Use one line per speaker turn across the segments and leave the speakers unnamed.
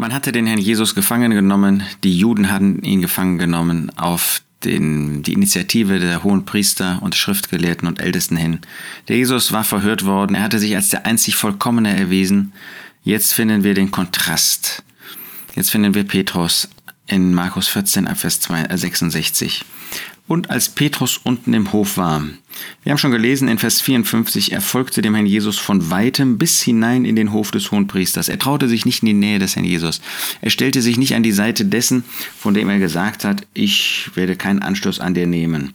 Man hatte den Herrn Jesus gefangen genommen, die Juden hatten ihn gefangen genommen auf den, die Initiative der hohen Priester und Schriftgelehrten und Ältesten hin. Der Jesus war verhört worden, er hatte sich als der einzig Vollkommene erwiesen. Jetzt finden wir den Kontrast. Jetzt finden wir Petrus in Markus 14, Vers 66 und als Petrus unten im Hof war. Wir haben schon gelesen in Vers 54, er folgte dem Herrn Jesus von weitem bis hinein in den Hof des Hohenpriesters. Er traute sich nicht in die Nähe des Herrn Jesus. Er stellte sich nicht an die Seite dessen, von dem er gesagt hat, ich werde keinen Anstoß an dir nehmen.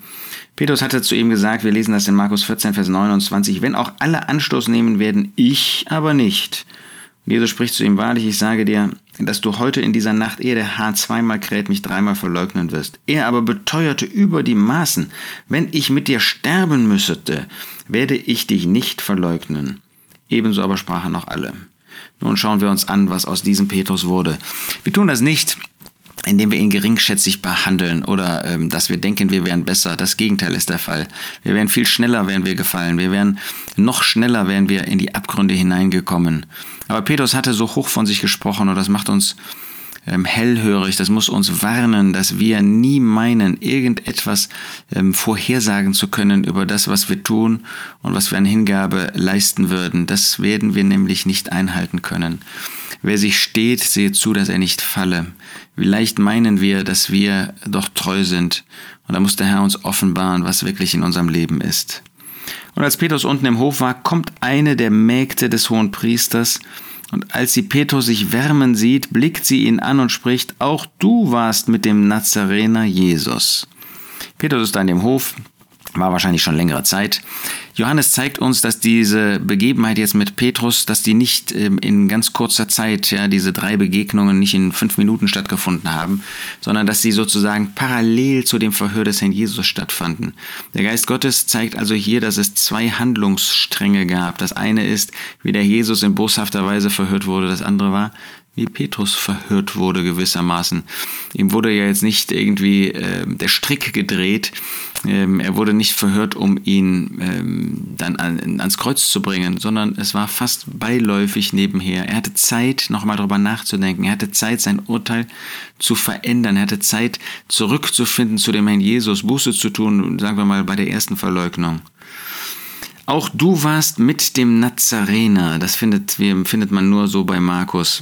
Petrus hatte zu ihm gesagt, wir lesen das in Markus 14, Vers 29, wenn auch alle Anstoß nehmen werden, ich aber nicht. Jesus spricht zu ihm, wahrlich, ich sage dir, dass du heute in dieser Nacht, ehe der Hahn zweimal kräht, mich dreimal verleugnen wirst. Er aber beteuerte über die Maßen, wenn ich mit dir sterben müsste, werde ich dich nicht verleugnen. Ebenso aber sprachen noch alle. Nun schauen wir uns an, was aus diesem Petrus wurde. Wir tun das nicht, indem wir ihn geringschätzig behandeln oder ähm, dass wir denken, wir wären besser. Das Gegenteil ist der Fall. Wir wären viel schneller, wären wir gefallen. Wir wären noch schneller, wären wir in die Abgründe hineingekommen. Aber Petrus hatte so hoch von sich gesprochen und das macht uns hellhörig, das muss uns warnen, dass wir nie meinen, irgendetwas ähm, vorhersagen zu können über das, was wir tun und was wir an Hingabe leisten würden. Das werden wir nämlich nicht einhalten können. Wer sich steht, sehe zu, dass er nicht falle. Vielleicht meinen wir, dass wir doch treu sind. Und da muss der Herr uns offenbaren, was wirklich in unserem Leben ist. Und als Petrus unten im Hof war, kommt eine der Mägde des hohen Priesters, und als sie Petrus sich wärmen sieht, blickt sie ihn an und spricht, auch du warst mit dem Nazarener Jesus. Petrus ist da in dem Hof, war wahrscheinlich schon längere Zeit. Johannes zeigt uns, dass diese Begebenheit jetzt mit Petrus, dass die nicht ähm, in ganz kurzer Zeit, ja, diese drei Begegnungen nicht in fünf Minuten stattgefunden haben, sondern dass sie sozusagen parallel zu dem Verhör des Herrn Jesus stattfanden. Der Geist Gottes zeigt also hier, dass es zwei Handlungsstränge gab. Das eine ist, wie der Jesus in boshafter Weise verhört wurde. Das andere war, wie Petrus verhört wurde gewissermaßen. Ihm wurde ja jetzt nicht irgendwie äh, der Strick gedreht. Ähm, er wurde nicht verhört, um ihn ähm, dann an, ans Kreuz zu bringen, sondern es war fast beiläufig nebenher. Er hatte Zeit, nochmal darüber nachzudenken. Er hatte Zeit, sein Urteil zu verändern. Er hatte Zeit, zurückzufinden zu dem Herrn Jesus, Buße zu tun, sagen wir mal bei der ersten Verleugnung. Auch du warst mit dem Nazarener. Das findet, findet man nur so bei Markus.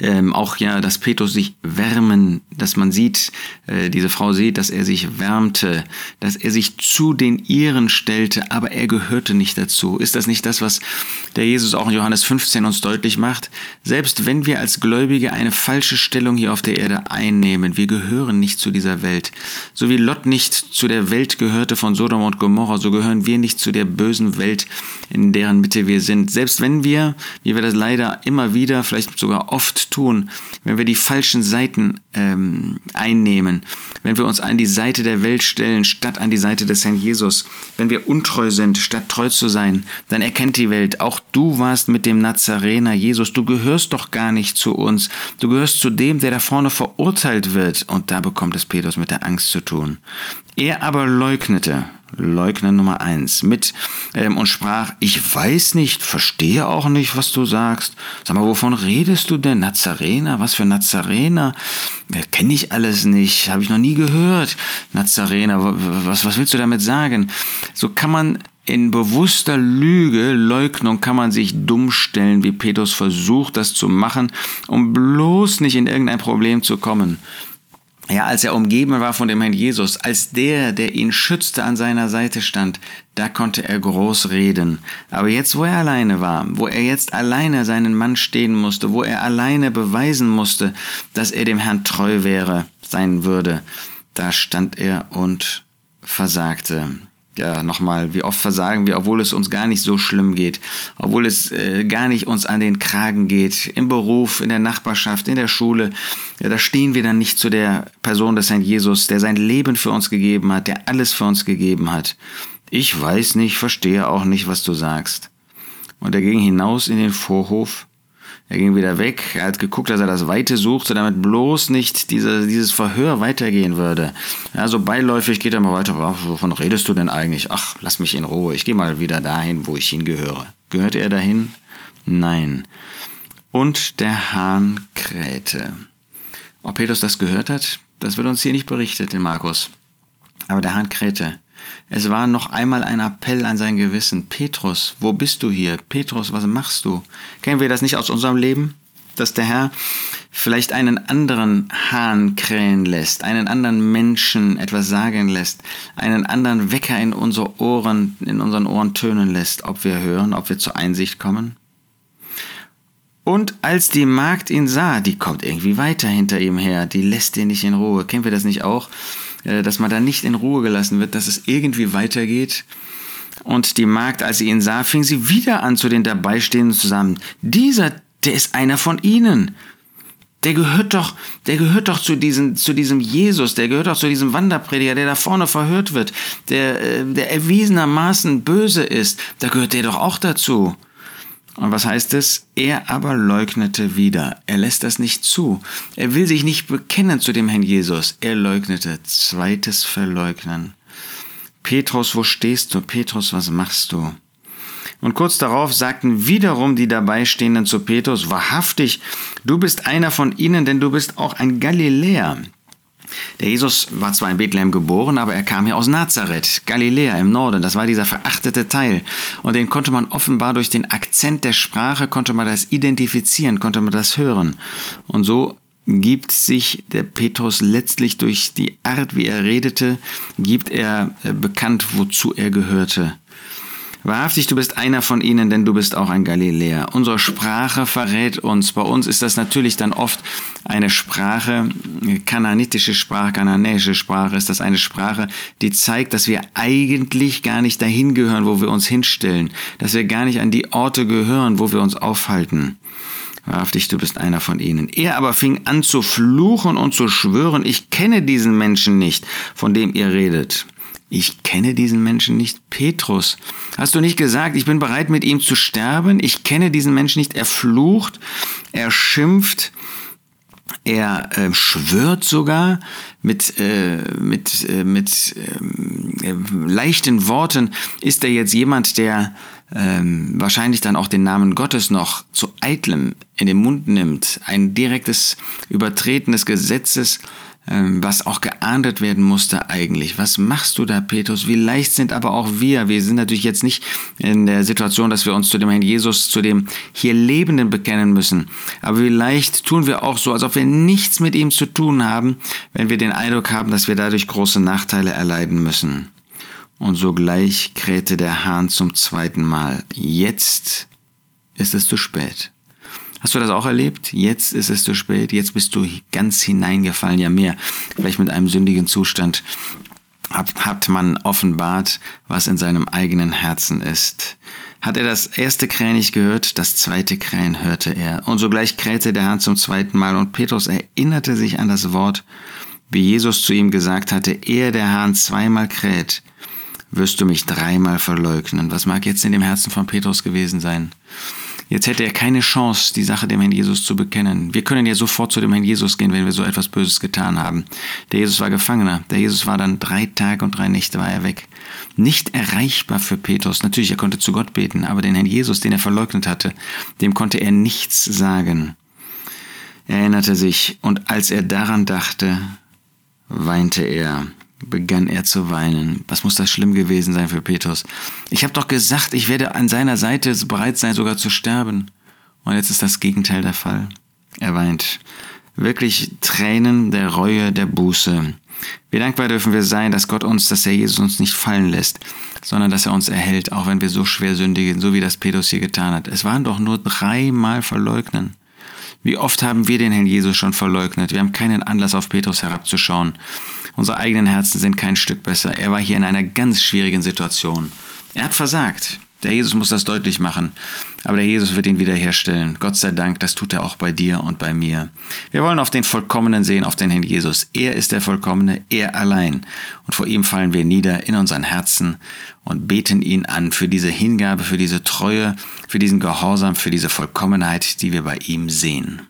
Ähm, auch ja, dass Petrus sich wärmen, dass man sieht, äh, diese Frau sieht, dass er sich wärmte, dass er sich zu den Iren stellte, aber er gehörte nicht dazu. Ist das nicht das, was der Jesus auch in Johannes 15 uns deutlich macht? Selbst wenn wir als Gläubige eine falsche Stellung hier auf der Erde einnehmen, wir gehören nicht zu dieser Welt. So wie Lot nicht zu der Welt gehörte von Sodom und Gomorra, so gehören wir nicht zu der bösen Welt, in deren Mitte wir sind. Selbst wenn wir, wie wir das leider immer wieder, vielleicht sogar oft tun, wenn wir die falschen Seiten ähm, einnehmen, wenn wir uns an die Seite der Welt stellen, statt an die Seite des Herrn Jesus, wenn wir untreu sind, statt treu zu sein, dann erkennt die Welt, auch du warst mit dem Nazarener Jesus, du gehörst doch gar nicht zu uns, du gehörst zu dem, der da vorne verurteilt wird. Und da bekommt es Petrus mit der Angst zu tun. Er aber leugnete, Leugner Nummer eins mit ähm, und sprach, ich weiß nicht, verstehe auch nicht, was du sagst. Sag mal, wovon redest du denn? Nazarener? Was für Nazarener? Ja, Kenne ich alles nicht, habe ich noch nie gehört. Nazarener, was, was willst du damit sagen? So kann man in bewusster Lüge, Leugnung kann man sich dumm stellen, wie Petrus versucht, das zu machen, um bloß nicht in irgendein Problem zu kommen ja, als er umgeben war von dem Herrn Jesus, als der, der ihn schützte, an seiner Seite stand, da konnte er groß reden. Aber jetzt, wo er alleine war, wo er jetzt alleine seinen Mann stehen musste, wo er alleine beweisen musste, dass er dem Herrn treu wäre, sein würde, da stand er und versagte ja, nochmal, wie oft versagen wir, obwohl es uns gar nicht so schlimm geht, obwohl es äh, gar nicht uns an den Kragen geht, im Beruf, in der Nachbarschaft, in der Schule, ja, da stehen wir dann nicht zu der Person des Herrn Jesus, der sein Leben für uns gegeben hat, der alles für uns gegeben hat. Ich weiß nicht, verstehe auch nicht, was du sagst. Und er ging hinaus in den Vorhof, er ging wieder weg, er hat geguckt, dass er das Weite suchte, damit bloß nicht diese, dieses Verhör weitergehen würde. Ja, so beiläufig geht er mal weiter. Wovon redest du denn eigentlich? Ach, lass mich in Ruhe. Ich gehe mal wieder dahin, wo ich hingehöre. Gehörte er dahin? Nein. Und der Hahn krähte. Ob Petrus das gehört hat, das wird uns hier nicht berichtet in Markus. Aber der Hahn krähte. Es war noch einmal ein Appell an sein Gewissen. Petrus, wo bist du hier? Petrus, was machst du? Kennen wir das nicht aus unserem Leben? Dass der Herr vielleicht einen anderen Hahn krähen lässt, einen anderen Menschen etwas sagen lässt, einen anderen Wecker in unsere Ohren, in unseren Ohren tönen lässt, ob wir hören, ob wir zur Einsicht kommen? Und als die Magd ihn sah, die kommt irgendwie weiter hinter ihm her, die lässt ihn nicht in Ruhe. Kennen wir das nicht auch? Äh, dass man da nicht in Ruhe gelassen wird, dass es irgendwie weitergeht. Und die Magd, als sie ihn sah, fing sie wieder an zu den Dabeistehenden zusammen. Dieser, der ist einer von ihnen. Der gehört doch, der gehört doch zu, diesen, zu diesem Jesus, der gehört doch zu diesem Wanderprediger, der da vorne verhört wird, der, äh, der erwiesenermaßen böse ist. Da gehört der doch auch dazu. Und was heißt es? Er aber leugnete wieder. Er lässt das nicht zu. Er will sich nicht bekennen zu dem Herrn Jesus. Er leugnete. Zweites Verleugnen. Petrus, wo stehst du? Petrus, was machst du? Und kurz darauf sagten wiederum die Dabeistehenden zu Petrus, wahrhaftig, du bist einer von ihnen, denn du bist auch ein Galiläer. Der Jesus war zwar in Bethlehem geboren, aber er kam hier aus Nazareth, Galiläa im Norden. Das war dieser verachtete Teil. Und den konnte man offenbar durch den Akzent der Sprache, konnte man das identifizieren, konnte man das hören. Und so gibt sich der Petrus letztlich durch die Art, wie er redete, gibt er äh, bekannt, wozu er gehörte. Wahrhaftig, du bist einer von ihnen, denn du bist auch ein Galiläer. Unsere Sprache verrät uns. Bei uns ist das natürlich dann oft eine Sprache, kananitische Sprache, kananäische Sprache, ist das eine Sprache, die zeigt, dass wir eigentlich gar nicht dahin gehören, wo wir uns hinstellen, dass wir gar nicht an die Orte gehören, wo wir uns aufhalten. Wahrhaftig, du bist einer von ihnen. Er aber fing an zu fluchen und zu schwören, ich kenne diesen Menschen nicht, von dem ihr redet. Ich kenne diesen Menschen nicht. Petrus, hast du nicht gesagt, ich bin bereit mit ihm zu sterben? Ich kenne diesen Menschen nicht. Er flucht, er schimpft, er äh, schwört sogar mit, äh, mit, äh, mit äh, leichten Worten. Ist er jetzt jemand, der ähm, wahrscheinlich dann auch den Namen Gottes noch zu eitlem in den Mund nimmt? Ein direktes Übertreten des Gesetzes ähm, was auch geahndet werden musste eigentlich. Was machst du da, Petrus? Wie leicht sind aber auch wir. Wir sind natürlich jetzt nicht in der Situation, dass wir uns zu dem Herrn Jesus, zu dem hier Lebenden bekennen müssen. Aber wie leicht tun wir auch so, als ob wir nichts mit ihm zu tun haben, wenn wir den Eindruck haben, dass wir dadurch große Nachteile erleiden müssen. Und sogleich krähte der Hahn zum zweiten Mal. Jetzt ist es zu spät. Hast du das auch erlebt? Jetzt ist es zu spät, jetzt bist du ganz hineingefallen, ja mehr, vielleicht mit einem sündigen Zustand hat, hat man offenbart, was in seinem eigenen Herzen ist. Hat er das erste Krähen nicht gehört, das zweite Krähen hörte er. Und sogleich krähte der Hahn zum zweiten Mal und Petrus erinnerte sich an das Wort, wie Jesus zu ihm gesagt hatte, ehe der Hahn zweimal kräht, wirst du mich dreimal verleugnen. Was mag jetzt in dem Herzen von Petrus gewesen sein? Jetzt hätte er keine Chance, die Sache dem Herrn Jesus zu bekennen. Wir können ja sofort zu dem Herrn Jesus gehen, wenn wir so etwas Böses getan haben. Der Jesus war Gefangener. Der Jesus war dann drei Tage und drei Nächte war er weg. Nicht erreichbar für Petrus. Natürlich, er konnte zu Gott beten, aber den Herrn Jesus, den er verleugnet hatte, dem konnte er nichts sagen. Er erinnerte sich, und als er daran dachte, weinte er begann er zu weinen. Was muss das schlimm gewesen sein für Petrus? Ich habe doch gesagt, ich werde an seiner Seite bereit sein, sogar zu sterben. Und jetzt ist das Gegenteil der Fall. Er weint. Wirklich Tränen der Reue, der Buße. Wie dankbar dürfen wir sein, dass Gott uns, dass er Jesus uns nicht fallen lässt, sondern dass er uns erhält, auch wenn wir so schwer sündigen, so wie das Petrus hier getan hat. Es waren doch nur dreimal verleugnen. Wie oft haben wir den Herrn Jesus schon verleugnet? Wir haben keinen Anlass auf Petrus herabzuschauen. Unsere eigenen Herzen sind kein Stück besser. Er war hier in einer ganz schwierigen Situation. Er hat versagt. Der Jesus muss das deutlich machen. Aber der Jesus wird ihn wiederherstellen. Gott sei Dank, das tut er auch bei dir und bei mir. Wir wollen auf den Vollkommenen sehen, auf den Herrn Jesus. Er ist der Vollkommene, er allein. Und vor ihm fallen wir nieder in unseren Herzen und beten ihn an für diese Hingabe, für diese Treue, für diesen Gehorsam, für diese Vollkommenheit, die wir bei ihm sehen.